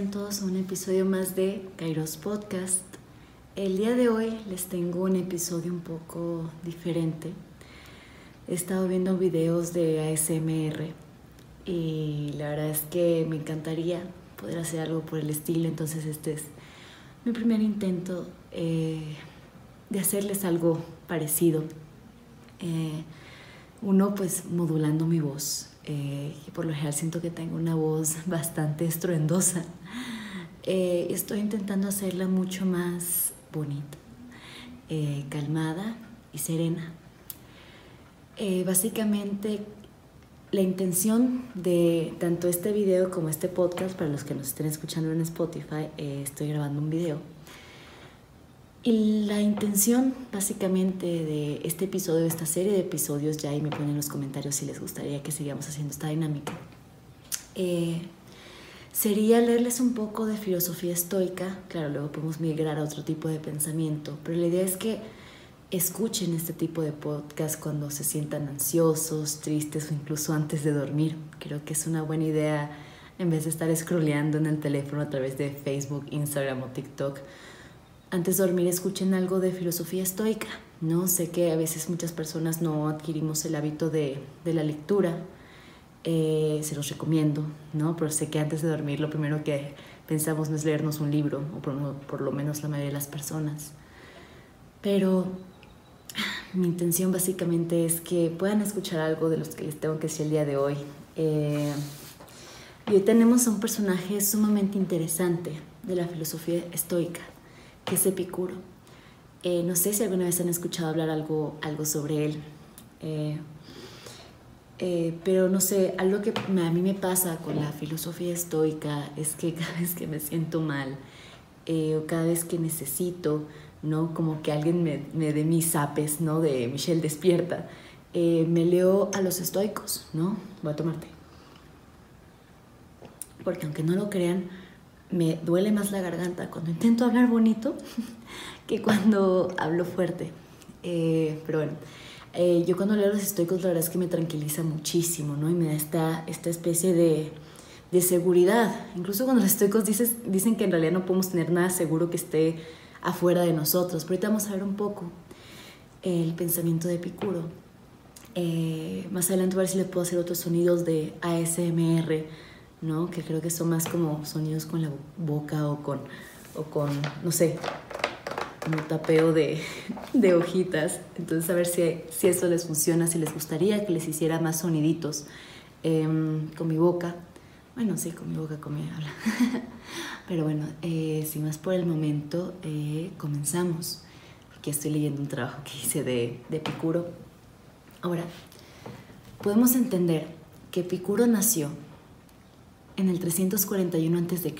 episodio más de Kairos Podcast. El día de hoy les tengo un episodio un poco diferente. He estado viendo videos de ASMR y la verdad es que me encantaría poder hacer algo por el estilo, entonces este es mi primer intento eh, de hacerles algo parecido. Eh, uno pues modulando mi voz eh, y por lo general siento que tengo una voz bastante estruendosa. Eh, estoy intentando hacerla mucho más bonita, eh, calmada y serena. básicamente, la intención de tanto este video como este podcast, para los que nos estén escuchando en Spotify, estoy grabando un video y la intención básicamente de este episodio, de esta serie de episodios, ya ahí me ponen en los comentarios si les gustaría que sigamos haciendo esta dinámica, eh, sería leerles un poco de filosofía estoica, claro, luego podemos migrar a otro tipo de pensamiento, pero la idea es que escuchen este tipo de podcast cuando se sientan ansiosos, tristes o incluso antes de dormir. Creo que es una buena idea en vez de estar scrolleando en el teléfono a través de Facebook, Instagram o TikTok antes de dormir escuchen algo de filosofía estoica. No sé que a veces muchas personas no adquirimos el hábito de, la lectura. Eh, se los recomiendo, ¿no? Pero sé que antes de dormir lo primero que pensamos es leernos un libro, o por, lo menos la mayoría de las personas. Pero mi intención básicamente es que puedan escuchar algo de los que les tengo que decir el día de hoy. Eh, y hoy tenemos a un personaje sumamente interesante de la filosofía estoica que es Epicuro. Eh, no sé si alguna vez han escuchado hablar algo, algo sobre él, eh, eh, pero no sé, algo que a mí me pasa con la filosofía estoica es que cada vez que me siento mal o cada vez que necesito, ¿no? Como que alguien me, me dé mis apes, ¿no? De Michelle Despierta, me leo a los estoicos, ¿no? Voy a tomarte. Porque aunque no lo crean, me duele más la garganta cuando intento hablar bonito que cuando hablo fuerte. Eh, pero bueno, eh, yo cuando leo los estoicos la verdad es que me tranquiliza muchísimo, ¿no? Y me da esta, esta especie de, de seguridad. Incluso cuando los estoicos dicen que en realidad no podemos tener nada seguro que esté afuera de nosotros. Pero ahorita vamos a ver un poco el pensamiento de Epicuro. Eh, más adelante a ver si le puedo hacer otros sonidos de ASMR ¿no? Que creo que son más como sonidos con la boca o con, o con no sé, un tapeo de, de, hojitas. Entonces, a ver si, si eso les funciona, si les gustaría que les hiciera más soniditos em, con mi boca. Bueno, sí, con mi boca, con mi habla. Pero bueno, eh, sin más por el momento, eh, comenzamos. Porque estoy leyendo un trabajo que hice de, de Epicuro. Ahora, podemos entender que Epicuro nació en el 341 a.C.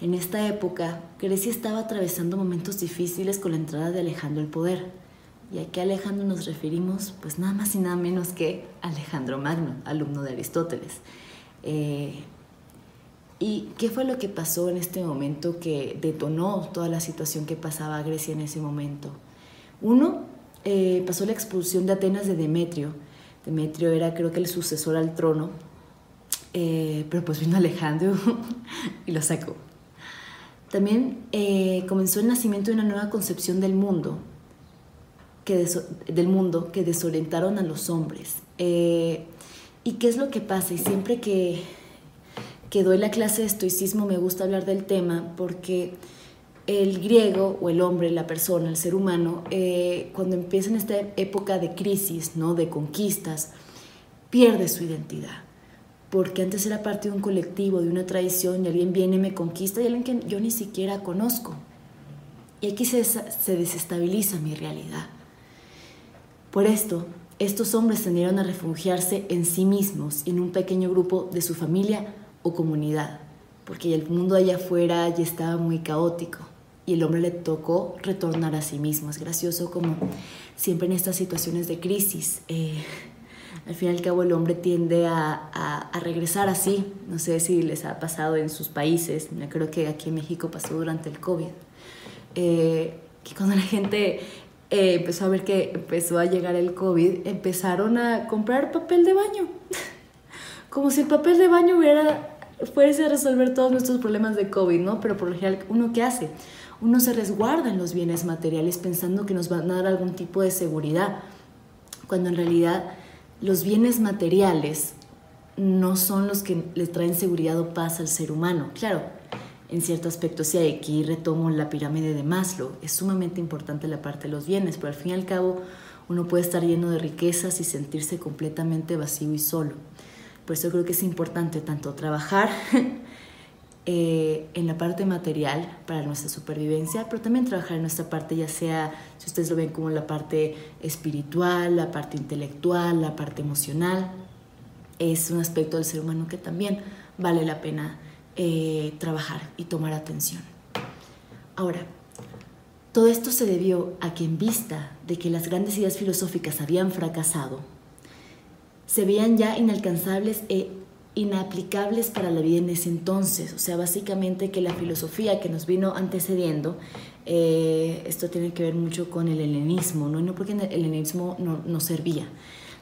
En esta época, Grecia estaba atravesando momentos difíciles con la entrada de Alejandro al poder. Y a qué Alejandro nos referimos, pues nada más y nada menos que Alejandro Magno, alumno de Aristóteles. Eh, ¿Y qué fue lo que pasó en este momento que detonó toda la situación que pasaba a Grecia en ese momento? Uno, eh, pasó la expulsión de Atenas de Demetrio. Demetrio era creo que el sucesor al trono eh, pero pues vino Alejandro y lo sacó. También eh, comenzó el nacimiento de una nueva concepción del mundo, que del mundo que desorientaron a los hombres. Eh, ¿Y qué es lo que pasa? Y siempre que, que doy la clase de estoicismo me gusta hablar del tema porque el griego o el hombre, la persona, el ser humano, cuando empieza en esta época de crisis, ¿no? de conquistas, pierde su identidad porque antes era parte de un colectivo, de una tradición, y alguien viene y me conquista, y alguien que yo ni siquiera conozco. Y aquí se, se desestabiliza mi realidad. Por esto, estos hombres tendieron a refugiarse en sí mismos, en un pequeño grupo de su familia o comunidad, porque el mundo allá afuera ya estaba muy caótico y el hombre le tocó retornar a sí mismo. Es gracioso como siempre en estas situaciones de crisis. Eh, al fin y al cabo el hombre tiende a, a, regresar así. No sé si les ha pasado en sus países, yo creo que aquí en México pasó durante el COVID, eh, que cuando la gente eh, empezó a ver que empezó a llegar el COVID, empezaron a comprar papel de baño. Como si el papel de baño hubiera fuese a resolver todos nuestros problemas de COVID, ¿no? Pero por lo general, ¿uno qué hace? Uno se resguarda en los bienes materiales pensando que nos van a dar algún tipo de seguridad, cuando en realidad los bienes materiales no son los que le traen seguridad o paz al ser humano. Claro, en cierto aspecto sí, aquí retomo la pirámide de Maslow, es sumamente importante la parte de los bienes, pero al fin y al cabo uno puede estar lleno de riquezas y sentirse completamente vacío y solo. Por eso creo que es importante tanto trabajar eh, en la parte material para nuestra supervivencia, pero también trabajar en nuestra parte, ya sea, si ustedes lo ven como la parte espiritual, la parte intelectual, la parte emocional, es un aspecto del ser humano que también vale la pena eh, trabajar y tomar atención. Ahora, todo esto se debió a que en vista de que las grandes ideas filosóficas habían fracasado, se veían ya inalcanzables e inaplicables para la vida en ese entonces. O sea, básicamente que la filosofía que nos vino antecediendo, eh, esto tiene que ver mucho con el helenismo, no, no porque el helenismo no, servía,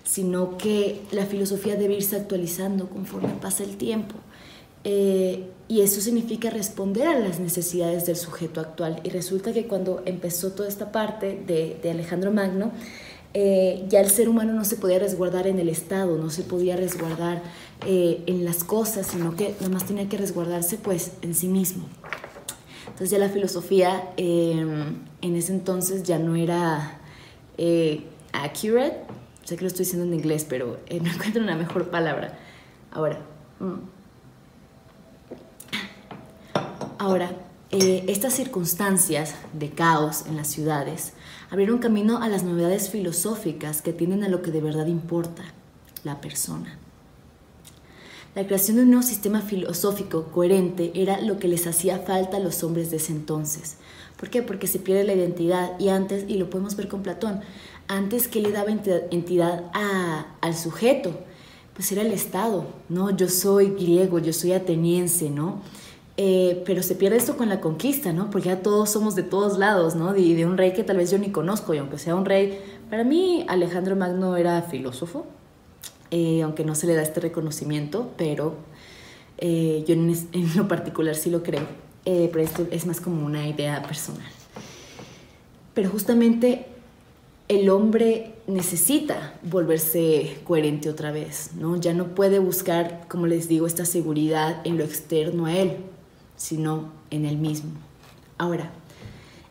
sino que la filosofía debe irse actualizando conforme pasa el tiempo. Eh, y eso significa responder a las necesidades del sujeto actual. Y resulta que cuando empezó toda esta parte de Alejandro Magno, eh, ya el ser humano no se podía resguardar en el Estado, no se podía resguardar eh, en las cosas, sino que nada más tenía que resguardarse pues en sí mismo. Entonces ya la filosofía em, en ese entonces ya no era eh, accurate, sé que lo estoy diciendo en inglés, pero no encuentro una mejor palabra. Ahora, mm. ahora, estas circunstancias de caos en las ciudades abrieron camino a las novedades filosóficas que tienden a lo que de verdad importa, la persona. La creación de un nuevo sistema filosófico coherente era lo que les hacía falta a los hombres de ese entonces. ¿Por qué? Porque se pierde la identidad y antes, y lo podemos ver con Platón, antes que le daba entidad al sujeto, pues era el Estado, ¿no? Yo soy griego, yo soy ateniense, ¿no? Eh, pero se pierde esto con la conquista, ¿no? Porque ya todos somos de todos lados, ¿no? De, un rey que tal vez yo ni conozco, y aunque sea un rey, para mí Alejandro Magno era filósofo, eh, aunque no se le da este reconocimiento, pero eh, yo en, lo particular sí lo creo, pero esto es más como una idea personal. Pero justamente el hombre necesita volverse coherente otra vez, ¿no? Ya no puede buscar, como les digo, esta seguridad en lo externo a él, sino en el mismo. Ahora,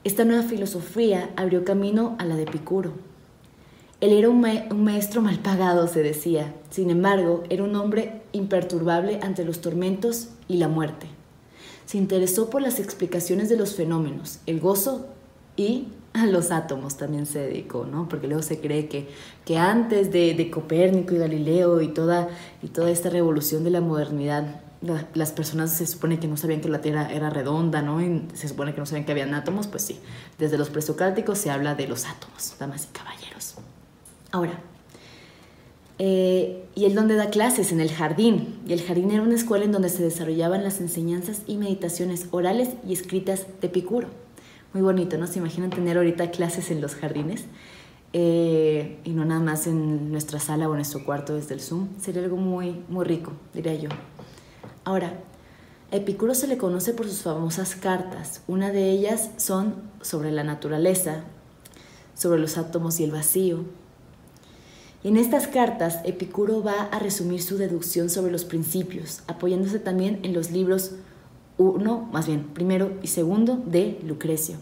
esta nueva filosofía abrió camino a la de Epicuro. Él era un, maestro mal pagado, se decía. Sin embargo, era un hombre imperturbable ante los tormentos y la muerte. Se interesó por las explicaciones de los fenómenos, el gozo y los átomos también se dedicó, ¿no? Porque luego se cree que, que antes de, de Copérnico y Galileo y toda, y toda esta revolución de la modernidad las personas se supone que no sabían que la Tierra era redonda, ¿no? Y se supone que no sabían que habían átomos, pues sí. Desde los presocráticos se habla de los átomos, damas y caballeros. Ahora, eh, y él donde da clases, en el jardín. Y el jardín era una escuela en donde se desarrollaban las enseñanzas y meditaciones orales y escritas de Epicuro. Muy bonito, ¿no? ¿Se imaginan tener ahorita clases en los jardines? Eh, y no nada más en nuestra sala o en nuestro cuarto desde el Zoom. Sería algo muy, muy rico, diría yo. Ahora, a Epicuro se le conoce por sus famosas cartas. Una de ellas son sobre la naturaleza, sobre los átomos y el vacío. En estas cartas, Epicuro va a resumir su deducción sobre los principios, apoyándose también en los libros uno, más bien primero y segundo de Lucrecio.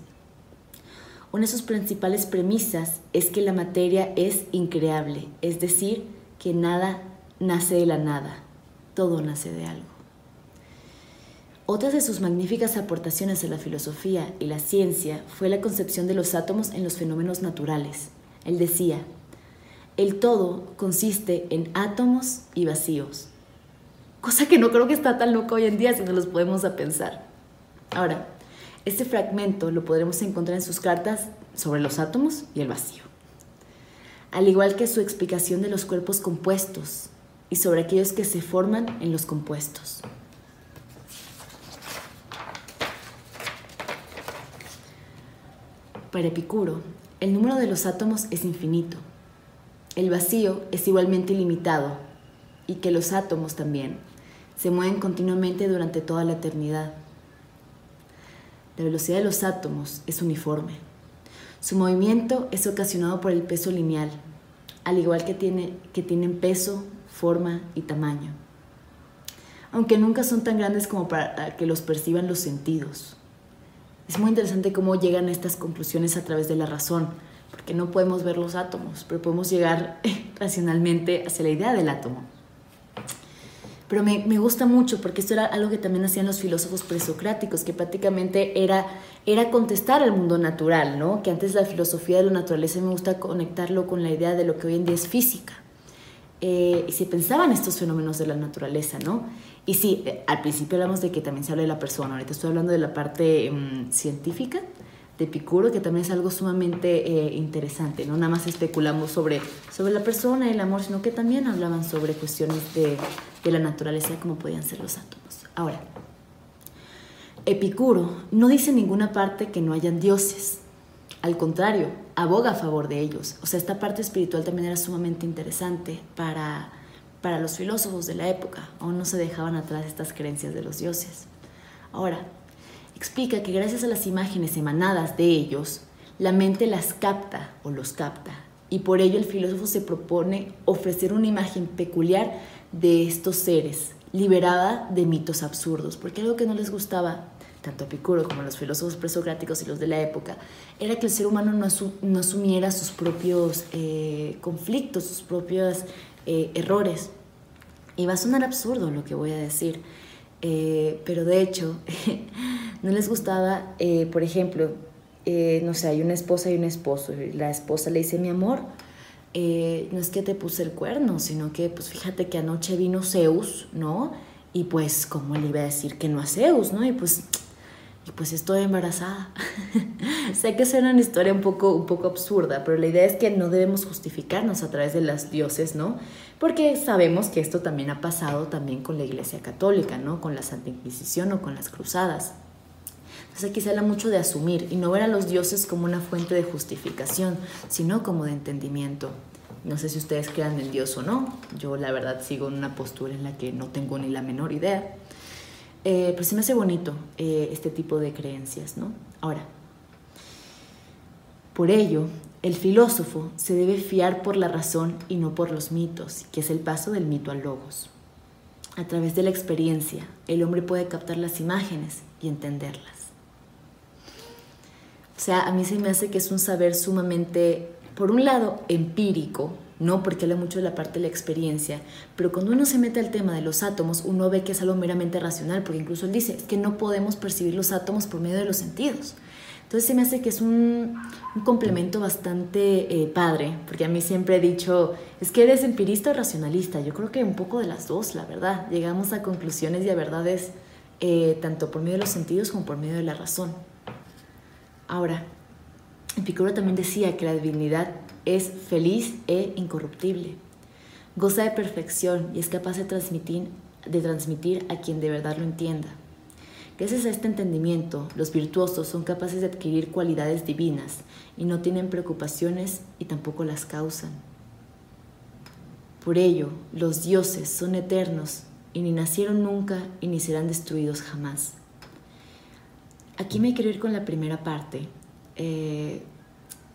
Una de sus principales premisas es que la materia es increable, es decir, que nada nace de la nada, todo nace de algo. Otra de sus magníficas aportaciones a la filosofía y la ciencia fue la concepción de los átomos en los fenómenos naturales. Él decía, el todo consiste en átomos y vacíos, cosa que no creo que está tan loco hoy en día si no los podemos a pensar. Ahora, este fragmento lo podremos encontrar en sus cartas sobre los átomos y el vacío, al igual que su explicación de los cuerpos compuestos y sobre aquellos que se forman en los compuestos. Para Epicuro, el número de los átomos es infinito. El vacío es igualmente ilimitado y que los átomos también. se mueven continuamente durante toda la eternidad. La velocidad de los átomos es uniforme. Su movimiento es ocasionado por el peso lineal, al igual que, tiene, que tienen peso, forma y tamaño. Aunque nunca son tan grandes como para que los perciban los sentidos. Es muy interesante cómo llegan estas conclusiones a través de la razón, porque no podemos ver los átomos, pero podemos llegar racionalmente hacia la idea del átomo. Pero me, me, gusta mucho porque esto era algo que también hacían los filósofos presocráticos, que prácticamente era, era contestar al mundo natural, ¿no? Que antes la filosofía de la naturaleza me gusta conectarlo con la idea de lo que hoy en día es física. Eh, y se pensaban estos fenómenos de la naturaleza, ¿no? Y sí, eh, al principio hablamos de que también se habla de la persona, ahorita estoy hablando de la parte mm, científica, de Epicuro, que también es algo sumamente eh, interesante, no nada más especulamos sobre, sobre la persona y el amor, sino que también hablaban sobre cuestiones de, de la naturaleza, como podían ser los átomos. Ahora, Epicuro no dice en ninguna parte que no hayan dioses, al contrario, aboga a favor de ellos. O sea, esta parte espiritual también era sumamente interesante para, para los filósofos de la época, aún no se dejaban atrás estas creencias de los dioses. Ahora, explica que gracias a las imágenes emanadas de ellos, la mente las capta o los capta, y por ello el filósofo se propone ofrecer una imagen peculiar de estos seres, liberada de mitos absurdos, porque algo que no les gustaba tanto a Epicuro como a los filósofos presocráticos y los de la época, era que el ser humano no, asumiera sus propios eh, conflictos, sus propios eh, errores. Y va a sonar absurdo lo que voy a decir, eh, pero de hecho no les gustaba, eh, por ejemplo, eh, no sé, hay una esposa y un esposo, y la esposa le dice, mi amor, no es que te puse el cuerno, sino que, pues fíjate que anoche vino Zeus, ¿no? Y pues, ¿cómo le iba a decir que no a Zeus, ¿no? Y pues, y pues estoy embarazada. sé que es una historia un poco, un poco absurda, pero la idea es que no debemos justificarnos a través de las dioses, ¿no? Porque sabemos que esto también ha pasado también con la Iglesia Católica, ¿no? Con la Santa Inquisición o con las Cruzadas. Entonces aquí se habla mucho de asumir y no ver a los dioses como una fuente de justificación, sino como de entendimiento. No sé si ustedes crean en Dios o no. Yo la verdad sigo en una postura en la que no tengo ni la menor idea. Eh, pero sí me hace bonito eh, este tipo de creencias, ¿no? Ahora, por ello, el filósofo se debe fiar por la razón y no por los mitos, que es el paso del mito al logos. A través de la experiencia, el hombre puede captar las imágenes y entenderlas. O sea, a mí se me hace que es un saber sumamente, por un lado, empírico, no porque habla mucho de la parte de la experiencia, pero cuando uno se mete al tema de los átomos, uno ve que es algo meramente racional, porque incluso él dice, que no podemos percibir los átomos por medio de los sentidos. Entonces se me hace que es un, complemento bastante eh, padre, porque a mí siempre he dicho, es que eres empirista o racionalista, yo creo que un poco de las dos, la verdad. Llegamos a conclusiones y a verdades eh, tanto por medio de los sentidos como por medio de la razón. Ahora, Epicuro también decía que la divinidad es feliz e incorruptible. Goza de perfección y es capaz de transmitir, de transmitir a quien de verdad lo entienda. Gracias a este entendimiento, los virtuosos son capaces de adquirir cualidades divinas y no tienen preocupaciones y tampoco las causan. Por ello, los dioses son eternos y ni nacieron nunca y ni serán destruidos jamás. Aquí me quiero ir con la primera parte, eh,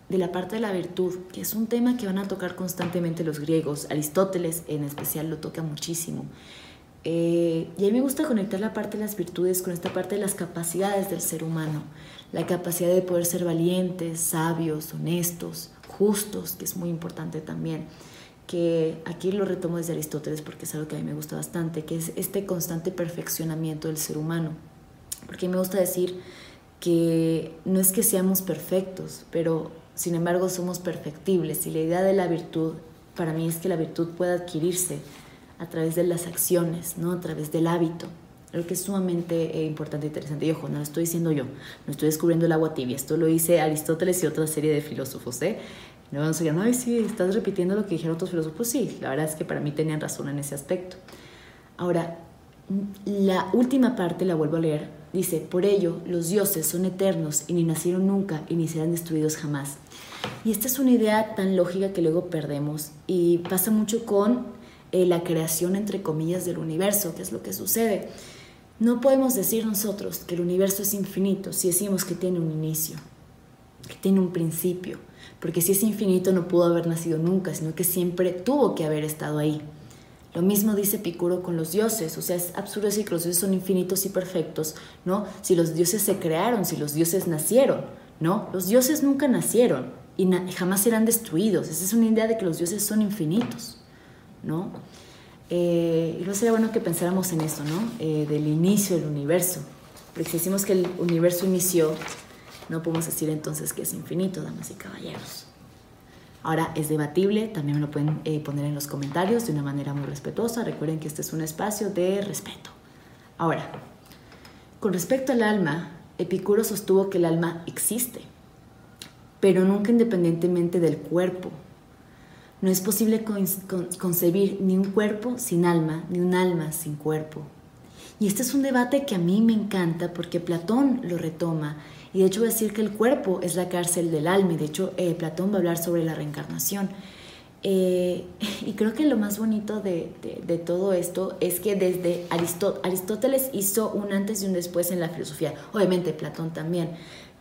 de la parte de la virtud, que es un tema que van a tocar constantemente los griegos. Aristóteles en especial lo toca muchísimo. Eh, y a mí me gusta conectar la parte de las virtudes con esta parte de las capacidades del ser humano. La capacidad de poder ser valientes, sabios, honestos, justos, que es muy importante también. Que aquí lo retomo desde Aristóteles porque es algo que a mí me gusta bastante, que es este constante perfeccionamiento del ser humano. Porque a mí me gusta decir que no es que seamos perfectos, pero sin embargo somos perfectibles y la idea de la virtud para mí es que la virtud pueda adquirirse a través de las acciones, ¿no? a través del hábito, lo que es sumamente eh, importante e interesante. Y ojo, no lo estoy diciendo yo, no estoy descubriendo el agua tibia, esto lo dice Aristóteles y otra serie de filósofos. ¿eh? No vamos a decir, ay, sí, estás repitiendo lo que dijeron otros filósofos. Pues sí, la verdad es que para mí tenían razón en ese aspecto. Ahora, la última parte la vuelvo a leer Dice, por ello los dioses son eternos y ni nacieron nunca y ni serán destruidos jamás. Y esta es una idea tan lógica que luego perdemos y pasa mucho con eh, la creación, entre comillas, del universo, que es lo que sucede. No podemos decir nosotros que el universo es infinito si decimos que tiene un inicio, que tiene un principio, porque si es infinito no pudo haber nacido nunca, sino que siempre tuvo que haber estado ahí. Lo mismo dice Picuro con los dioses, o sea, es absurdo decir que los dioses son infinitos y perfectos, ¿no? Si los dioses se crearon, si los dioses nacieron, ¿no? Los dioses nunca nacieron y jamás serán destruidos. Esa es una idea de que los dioses son infinitos, ¿no? Eh, y no sería bueno que pensáramos en eso, ¿no? Eh, del inicio del universo. Porque si decimos que el universo inició, no podemos decir entonces que es infinito, damas y caballeros. Ahora es debatible, también me lo pueden eh, poner en los comentarios de una manera muy respetuosa. Recuerden que este es un espacio de respeto. Ahora, con respecto al alma, Epicuro sostuvo que el alma existe, pero nunca independientemente del cuerpo. No es posible concebir ni un cuerpo sin alma, ni un alma sin cuerpo. Y este es un debate que a mí me encanta porque Platón lo retoma y de hecho va a decir que el cuerpo es la cárcel del alma. Y de hecho, eh, Platón va a hablar sobre la reencarnación. Eh, y creo que lo más bonito de, de, todo esto es que desde Aristóteles hizo un antes y un después en la filosofía. Obviamente Platón también.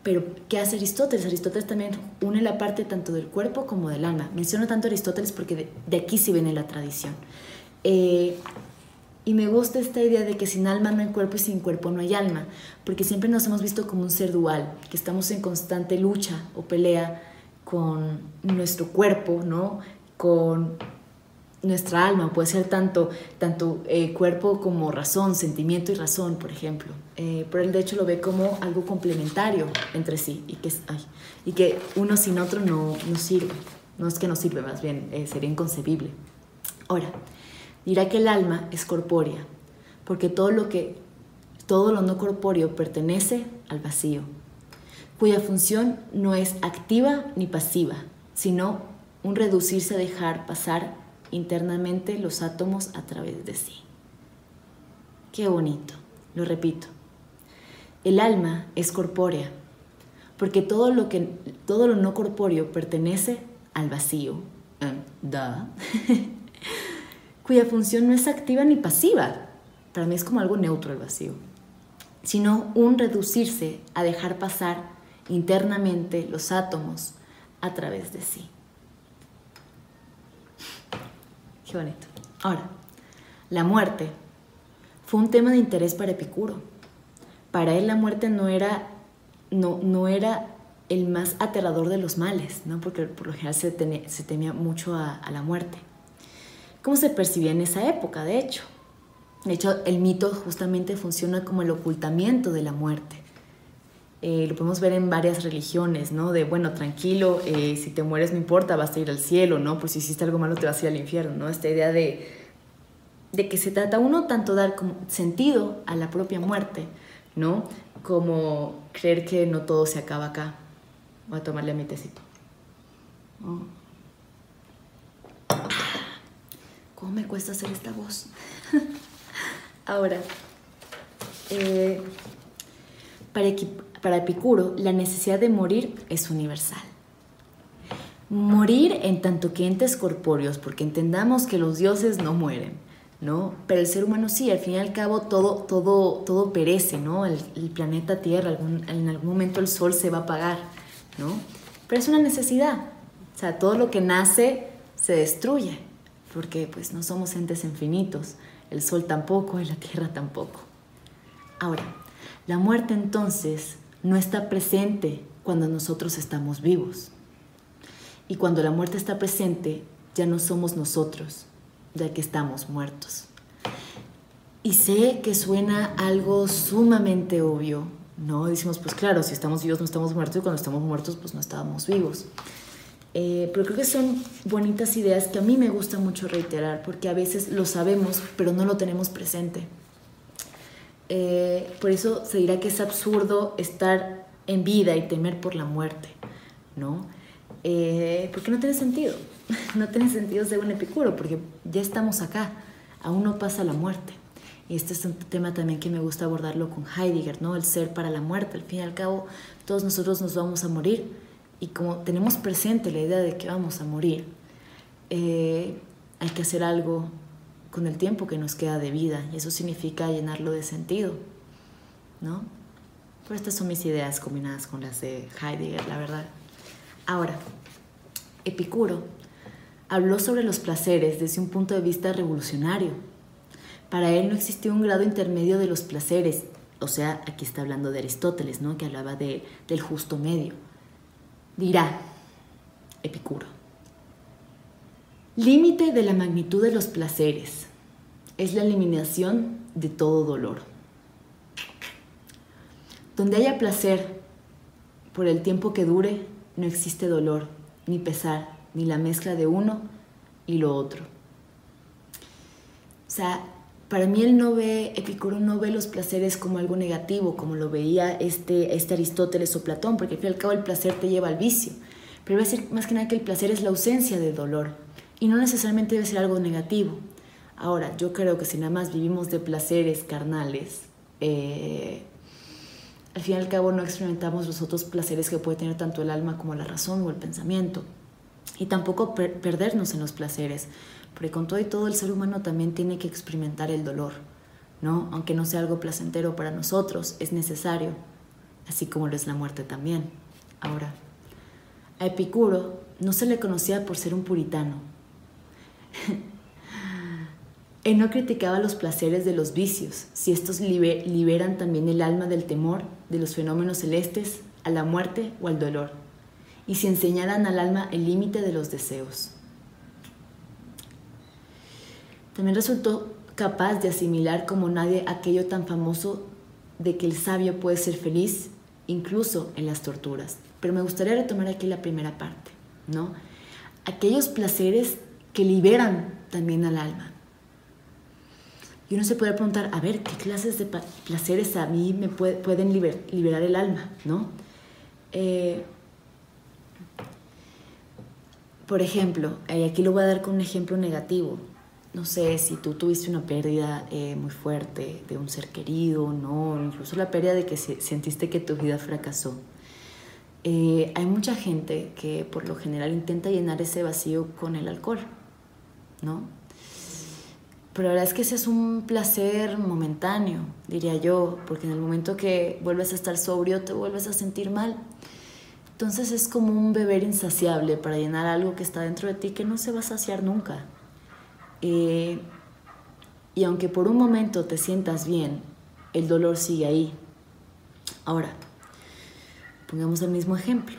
Pero ¿qué hace Aristóteles? Aristóteles también une la parte tanto del cuerpo como del alma. Menciono tanto Aristóteles porque de, aquí sí viene la tradición. Eh, y me gusta esta idea de que sin alma no hay cuerpo y sin cuerpo no hay alma, porque siempre nos hemos visto como un ser dual, que estamos en constante lucha o pelea con nuestro cuerpo, ¿no? Con nuestra alma, puede ser tanto, tanto eh, cuerpo como razón, sentimiento y razón, por ejemplo. Eh, pero él de hecho lo ve como algo complementario entre sí y que, uno sin otro no, no sirve. No es que no sirve, más bien eh, sería inconcebible. Ahora, dirá que el alma es corpórea, porque todo lo que todo lo no corpóreo pertenece al vacío, cuya función no es activa ni pasiva, sino un reducirse a dejar pasar internamente los átomos a través de sí. Qué bonito, lo repito. El alma es corpórea, porque todo lo, que, todo lo no corpóreo pertenece al vacío. Eh, da. cuya función no es activa ni pasiva. Para mí es como algo neutro el vacío, sino un reducirse a dejar pasar internamente los átomos a través de sí. Qué bonito. Ahora, la muerte fue un tema de interés para Epicuro. Para él la muerte no era, no, no era el más aterrador de los males, ¿no? porque por lo general se, temía mucho a la muerte cómo se percibía en esa época, de hecho. De hecho, el mito justamente funciona como el ocultamiento de la muerte. Eh, lo podemos ver en varias religiones, ¿no? De, bueno, tranquilo, eh, si te mueres no importa, vas a ir al cielo, ¿no? Pues si hiciste algo malo te vas a ir al infierno, ¿no? Esta idea de, de que se trata uno tanto dar sentido a la propia muerte, ¿no? Como creer que no todo se acaba acá. Voy a tomarle a mi tecito. ¿Cómo me cuesta hacer esta voz? Ahora, eh, para, para Epicuro, la necesidad de morir es universal. Morir en tanto que entes corpóreos, porque entendamos que los dioses no mueren, ¿no? Pero el ser humano sí, al fin y al cabo todo, todo, todo perece, ¿no? El, planeta Tierra, en algún momento el sol se va a apagar, ¿no? Pero es una necesidad. O sea, todo lo que nace se destruye porque pues no somos entes infinitos, el sol tampoco y la tierra tampoco. Ahora, la muerte entonces no está presente cuando nosotros estamos vivos. Y cuando la muerte está presente, ya no somos nosotros, ya que estamos muertos. Y sé que suena algo sumamente obvio, ¿no? Decimos, pues claro, si estamos vivos no estamos muertos y cuando estamos muertos pues no estábamos vivos. Eh, pero creo que son bonitas ideas que a mí me gusta mucho reiterar porque a veces lo sabemos pero no lo tenemos presente. Eh, por eso se dirá que es absurdo estar en vida y temer por la muerte, ¿no? Eh, porque no tiene sentido, no tiene sentido ser un epicuro porque ya estamos acá, aún no pasa la muerte. Y este es un tema también que me gusta abordarlo con Heidegger, ¿no? El ser para la muerte. Al fin y al cabo, todos nosotros nos vamos a morir y como tenemos presente la idea de que vamos a morir, eh, hay que hacer algo con el tiempo que nos queda de vida y eso significa llenarlo de sentido, ¿no? Pero estas son mis ideas combinadas con las de Heidegger, la verdad. Ahora, Epicuro habló sobre los placeres desde un punto de vista revolucionario. Para él no existía un grado intermedio de los placeres, o sea, aquí está hablando de Aristóteles, ¿no? que hablaba de, del justo medio. Dirá Epicuro, límite de la magnitud de los placeres es la eliminación de todo dolor. Donde haya placer por el tiempo que dure, no existe dolor, ni pesar, ni la mezcla de uno y lo otro. O sea, para mí él no ve, Epicuro no ve los placeres como algo negativo, como lo veía este, este Aristóteles o Platón, porque al fin y al cabo el placer te lleva al vicio. Pero va a decir más que nada que el placer es la ausencia de dolor y no necesariamente debe ser algo negativo. Ahora, yo creo que si nada más vivimos de placeres carnales, eh, al fin y al cabo no experimentamos los otros placeres que puede tener tanto el alma como la razón o el pensamiento. Y tampoco perdernos en los placeres, porque con todo y todo el ser humano también tiene que experimentar el dolor, ¿no? Aunque no sea algo placentero para nosotros, es necesario, así como lo es la muerte también. Ahora, a Epicuro no se le conocía por ser un puritano. No criticaba los placeres de los vicios, si estos liberan también el alma del temor, de los fenómenos celestes, a la muerte o al dolor, y si enseñaran al alma el límite de los deseos. También resultó capaz de asimilar como nadie aquello tan famoso de que el sabio puede ser feliz incluso en las torturas. Pero me gustaría retomar aquí la primera parte, ¿no? Aquellos placeres que liberan también al alma. Y uno se puede preguntar, a ver, ¿qué clases de placeres a mí me pueden liberar el alma? ¿no? Eh, por ejemplo, y aquí lo voy a dar con un ejemplo negativo. No sé si tú tuviste una pérdida eh, muy fuerte de un ser querido, no, incluso la pérdida de que sentiste que tu vida fracasó. Eh, hay mucha gente que por lo general intenta llenar ese vacío con el alcohol, ¿no? Pero la verdad es que ese es un placer momentáneo, diría yo, porque en el momento que vuelves a estar sobrio te vuelves a sentir mal. Entonces es como un beber insaciable para llenar algo que está dentro de ti que no se va a saciar nunca. Eh, y aunque por un momento te sientas bien, el dolor sigue ahí. Ahora, pongamos el mismo ejemplo.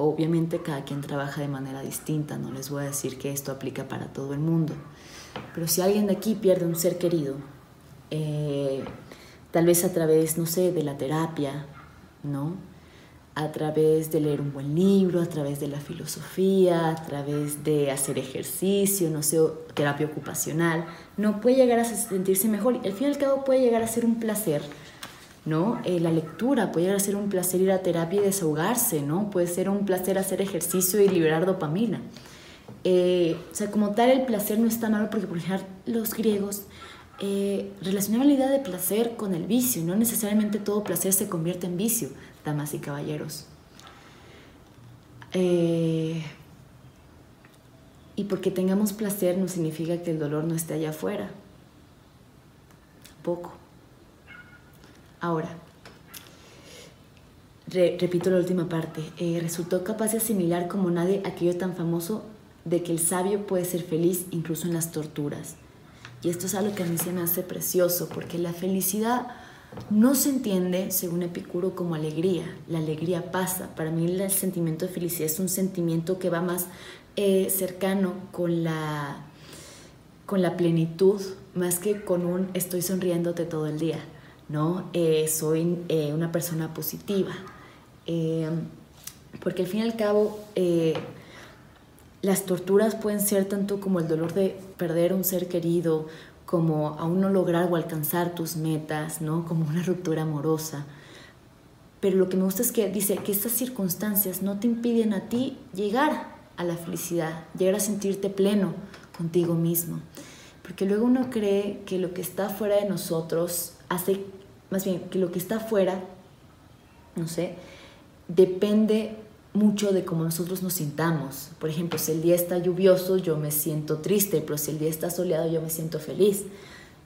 Obviamente cada quien trabaja de manera distinta, no les voy a decir que esto aplica para todo el mundo. Pero si alguien de aquí pierde un ser querido, eh, tal vez a través, no sé, de la terapia, ¿no? A través de leer un buen libro, a través de la filosofía, a través de hacer ejercicio, no sé, terapia ocupacional, no puede llegar a sentirse mejor. Al fin y al cabo puede llegar a ser un placer, ¿no? Eh, la lectura puede ser un placer ir a terapia y desahogarse, ¿no? Puede ser un placer hacer ejercicio y liberar dopamina. Eh, o sea, como tal el placer no está malo porque, por ejemplo, los griegos eh, relacionaban la idea de placer con el vicio. No necesariamente todo placer se convierte en vicio, damas y caballeros. Y porque tengamos placer no significa que el dolor no esté allá afuera. Poco. Ahora, repito la última parte. resultó capaz de asimilar como nadie aquello tan famoso de que el sabio puede ser feliz incluso en las torturas. Y esto es algo que a mí se me hace precioso, porque la felicidad no se entiende, según Epicuro, como alegría. La alegría pasa. Para mí el sentimiento de felicidad es un sentimiento que va más eh, cercano con la, con la plenitud, más que con un estoy sonriéndote todo el día. ¿No? Eh, soy eh, una persona positiva. porque al fin y al cabo las torturas pueden ser tanto como el dolor de perder un ser querido, como aún no lograr o alcanzar tus metas, ¿no? Como una ruptura amorosa. Pero lo que me gusta es que dice que estas circunstancias no te impiden a ti llegar a la felicidad, llegar a sentirte pleno contigo mismo. Porque luego uno cree que lo que está fuera de nosotros hace, más bien, que lo que está fuera, no sé, depende mucho de cómo nosotros nos sintamos. Por ejemplo, si el día está lluvioso, yo me siento triste, pero si el día está soleado, yo me siento feliz.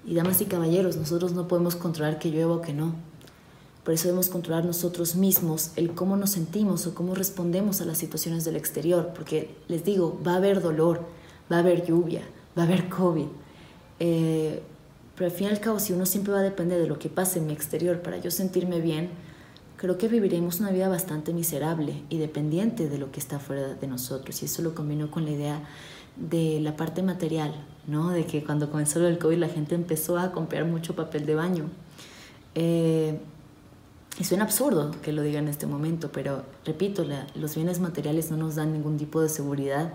Y damas y caballeros, nosotros no podemos controlar que llueva o que no. Por eso debemos controlar nosotros mismos el cómo nos sentimos o cómo respondemos a las situaciones del exterior, porque les digo, va a haber dolor, va a haber lluvia, va a haber COVID. Eh, pero al fin y al cabo, si uno siempre va a depender de lo que pase en mi exterior para yo sentirme bien, creo que viviremos una vida bastante miserable y dependiente de lo que está fuera de nosotros. Y eso lo combino con la idea de la parte material, ¿no? De que cuando comenzó el COVID la gente empezó a comprar mucho papel de baño. Eh, y absurdo que lo diga en este momento, pero repito, los bienes materiales no nos dan ningún tipo de seguridad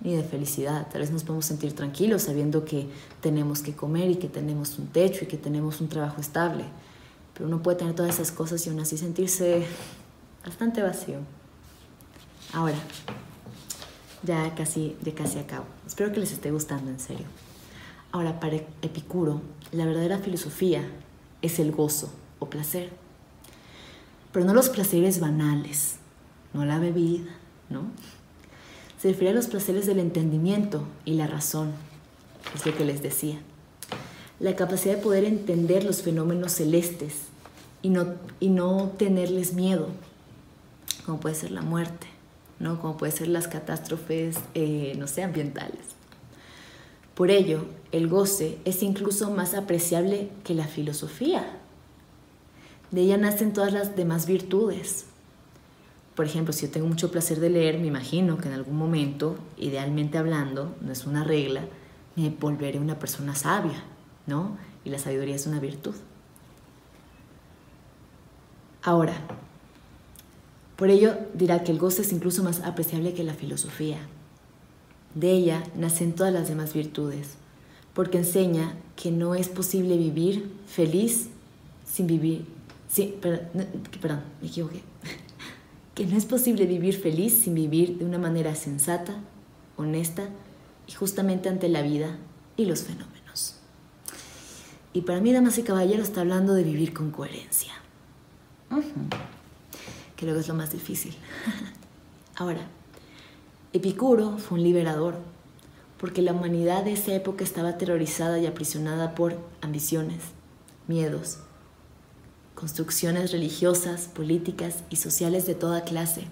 ni de felicidad. Tal vez nos podemos sentir tranquilos sabiendo que tenemos que comer y que tenemos un techo y que tenemos un trabajo estable pero uno puede tener todas esas cosas y aún así sentirse bastante vacío. Ahora, ya casi, ya casi acabo. Espero que les esté gustando, en serio. Ahora, para Epicuro, la verdadera filosofía es el gozo o placer. Pero no los placeres banales, no la bebida, ¿no? Se refiere a los placeres del entendimiento y la razón, es lo que les decía la capacidad de poder entender los fenómenos celestes y no, y no tenerles miedo, como puede ser la muerte, ¿no? como puede ser las catástrofes, eh, no sé, ambientales. Por ello, el goce es incluso más apreciable que la filosofía. De ella nacen todas las demás virtudes. Por ejemplo, si yo tengo mucho placer de leer, me imagino que en algún momento, idealmente hablando, no es una regla, me volveré una persona sabia, ¿no? Y la sabiduría es una virtud. Ahora, por ello dirá que el goce es incluso más apreciable que la filosofía. De ella nacen todas las demás virtudes, porque enseña que no es posible vivir feliz sin vivir... Sí, perdón, me equivoqué. Que no es posible vivir feliz sin vivir de una manera sensata, honesta y justamente ante la vida y los fenómenos. Y para mí, damas y caballeros, está hablando de vivir con coherencia. Que luego es lo más difícil. Ahora, Epicuro fue un liberador, porque la humanidad de esa época estaba aterrorizada y aprisionada por ambiciones, miedos, construcciones religiosas, políticas y sociales de toda clase.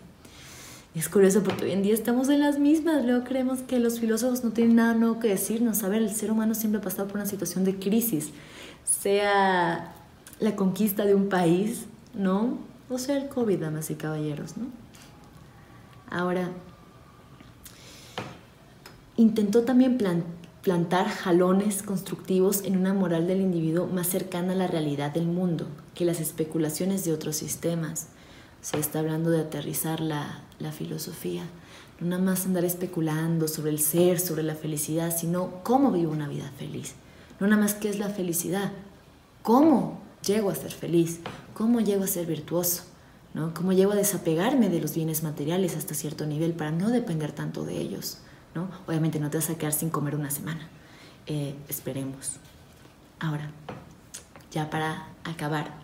es curioso porque hoy en día estamos en las mismas. Luego creemos que los filósofos no tienen nada nuevo que decirnos. A ver, el ser humano siempre ha pasado por una situación de crisis sea la conquista de un país, ¿no? O sea el COVID, damas y caballeros, ¿no? Ahora, intentó también plantar jalones constructivos en una moral del individuo más cercana a la realidad del mundo que las especulaciones de otros sistemas. Se está hablando de aterrizar la, la filosofía, no nada más andar especulando sobre el ser, sobre la felicidad, sino cómo vivo una vida feliz. No nada más qué es la felicidad, cómo llego a ser feliz, cómo llego a ser virtuoso, ¿no? cómo llego a desapegarme de los bienes materiales hasta cierto nivel para no depender tanto de ellos. ¿No? Obviamente no te vas a quedar sin comer una semana. Eh, esperemos. Ahora, ya para acabar.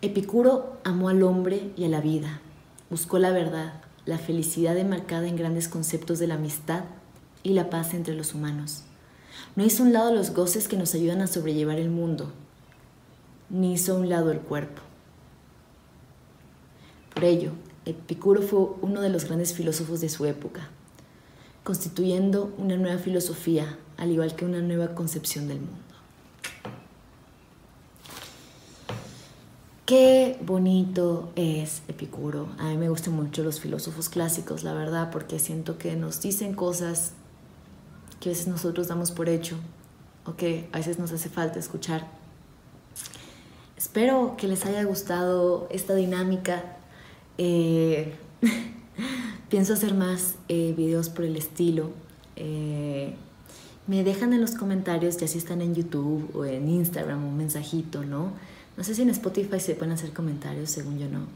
Epicuro amó al hombre y a la vida, buscó la verdad, la felicidad enmarcada en grandes conceptos de la amistad y la paz entre los humanos. No hizo un lado los goces que nos ayudan a sobrellevar el mundo, ni hizo un lado el cuerpo. Por ello, Epicuro fue uno de los grandes filósofos de su época, constituyendo una nueva filosofía, al igual que una nueva concepción del mundo. Qué bonito es Epicuro. A mí me gustan mucho los filósofos clásicos, la verdad, porque siento que nos dicen cosas que a veces nosotros damos por hecho o que a veces nos hace falta escuchar. Espero que les haya gustado esta dinámica. Eh, pienso hacer más eh, videos por el estilo. Eh, me dejan en los comentarios, ya si están en YouTube o en Instagram, un mensajito, ¿no? No sé si en Spotify se pueden hacer comentarios, según yo no.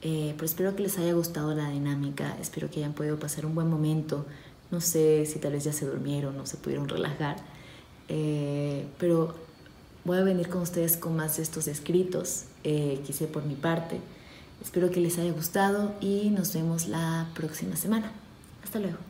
pero espero que les haya gustado la dinámica, espero que hayan podido pasar un buen momento no sé si tal vez ya se durmieron o se pudieron relajar, eh, pero voy a venir con ustedes con más de estos escritos eh, que hice por mi parte. Espero que les haya gustado y nos vemos la próxima semana. Hasta luego.